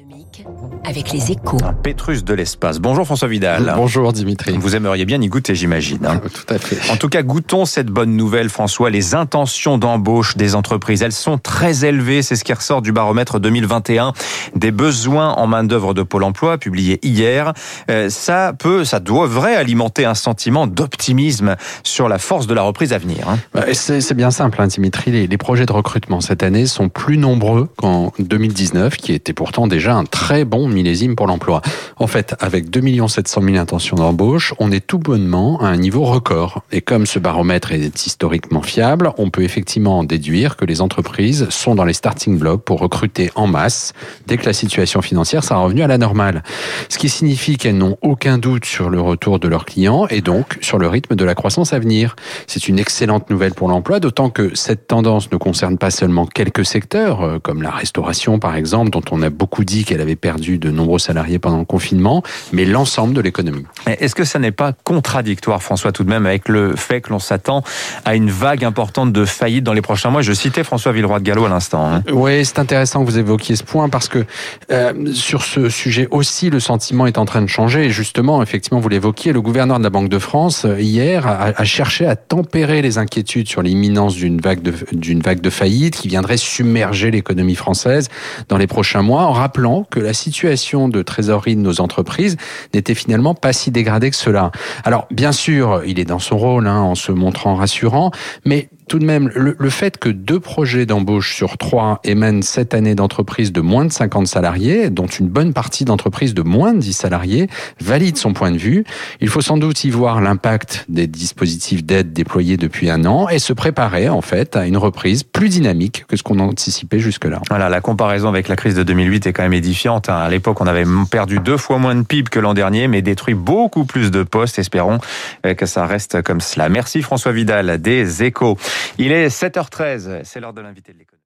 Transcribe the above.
économique avec les échos. Un Pétrus de l'espace. Bonjour François Vidal. Bonjour Dimitri. Vous aimeriez bien y goûter, j'imagine. hein. Tout à fait. En tout cas, goûtons cette bonne nouvelle, François. Les intentions d'embauche des entreprises, elles sont très élevées. C'est ce qui ressort du baromètre 2021 des besoins en main-d'œuvre de Pôle emploi, publié hier. Euh, ça peut, ça devrait alimenter un sentiment d'optimisme sur la force de la reprise à venir. hein. Bah, C'est bien simple, hein, Dimitri. Les, les projets de recrutement cette année sont plus nombreux qu'en 2019, qui était pourtant déjà un très bon millésime pour l'emploi. En fait, avec 2 700 000 intentions d'embauche, on est tout bonnement à un niveau record. Et comme ce baromètre est historiquement fiable, on peut effectivement en déduire que les entreprises sont dans les starting blocks pour recruter en masse dès que la situation financière sera revenue à la normale. Ce qui signifie qu'elles n'ont aucun doute sur le retour de leurs clients et donc sur le rythme de la croissance à venir. C'est une excellente nouvelle pour l'emploi, d'autant que cette tendance ne concerne pas seulement quelques secteurs, euh, comme la restauration par exemple, dont on a beaucoup dit qu'elle avait perdu de nombreux salariés pendant le confinement, mais l'ensemble de l'économie. Est-ce que ça n'est pas contradictoire, François, tout de même, avec le fait que l'on s'attend à une vague importante de faillites dans les prochains mois? Je citais François Villeroy de Gallo à l'instant. hein. Oui, c'est intéressant que vous évoquiez ce point parce que euh, sur ce sujet aussi, le sentiment est en train de changer. Et justement, effectivement, vous l'évoquiez, le gouverneur de la Banque de France, euh, hier, a, a cherché à tempérer les inquiétudes sur l'imminence d'une vague de, d'une vague de faillite qui viendrait submerger l'économie française dans les prochains mois, en rappelant que la situation de trésorerie de nos entreprises n'était finalement pas si dégradée que cela. Alors, bien sûr, il est dans son rôle, hein, en se montrant rassurant, mais tout de même, le, le fait que deux projets d'embauche sur trois émènent cette année d'entreprises de moins de 50 salariés, dont une bonne partie d'entreprises de moins de 10 salariés, valide son point de vue. Il faut sans doute y voir l'impact des dispositifs d'aide déployés depuis un an et se préparer, en fait, à une reprise plus dynamique que ce qu'on anticipait jusque-là. Voilà, la comparaison avec la crise de 2008 est quand même édifiante. hein. À l'époque, on avait perdu deux fois moins de PIB que l'an dernier, mais détruit beaucoup plus de postes. Espérons euh, que ça reste comme cela. Merci François Vidal des Échos. Il est 7h13, c'est l'heure de l'invité de l'école.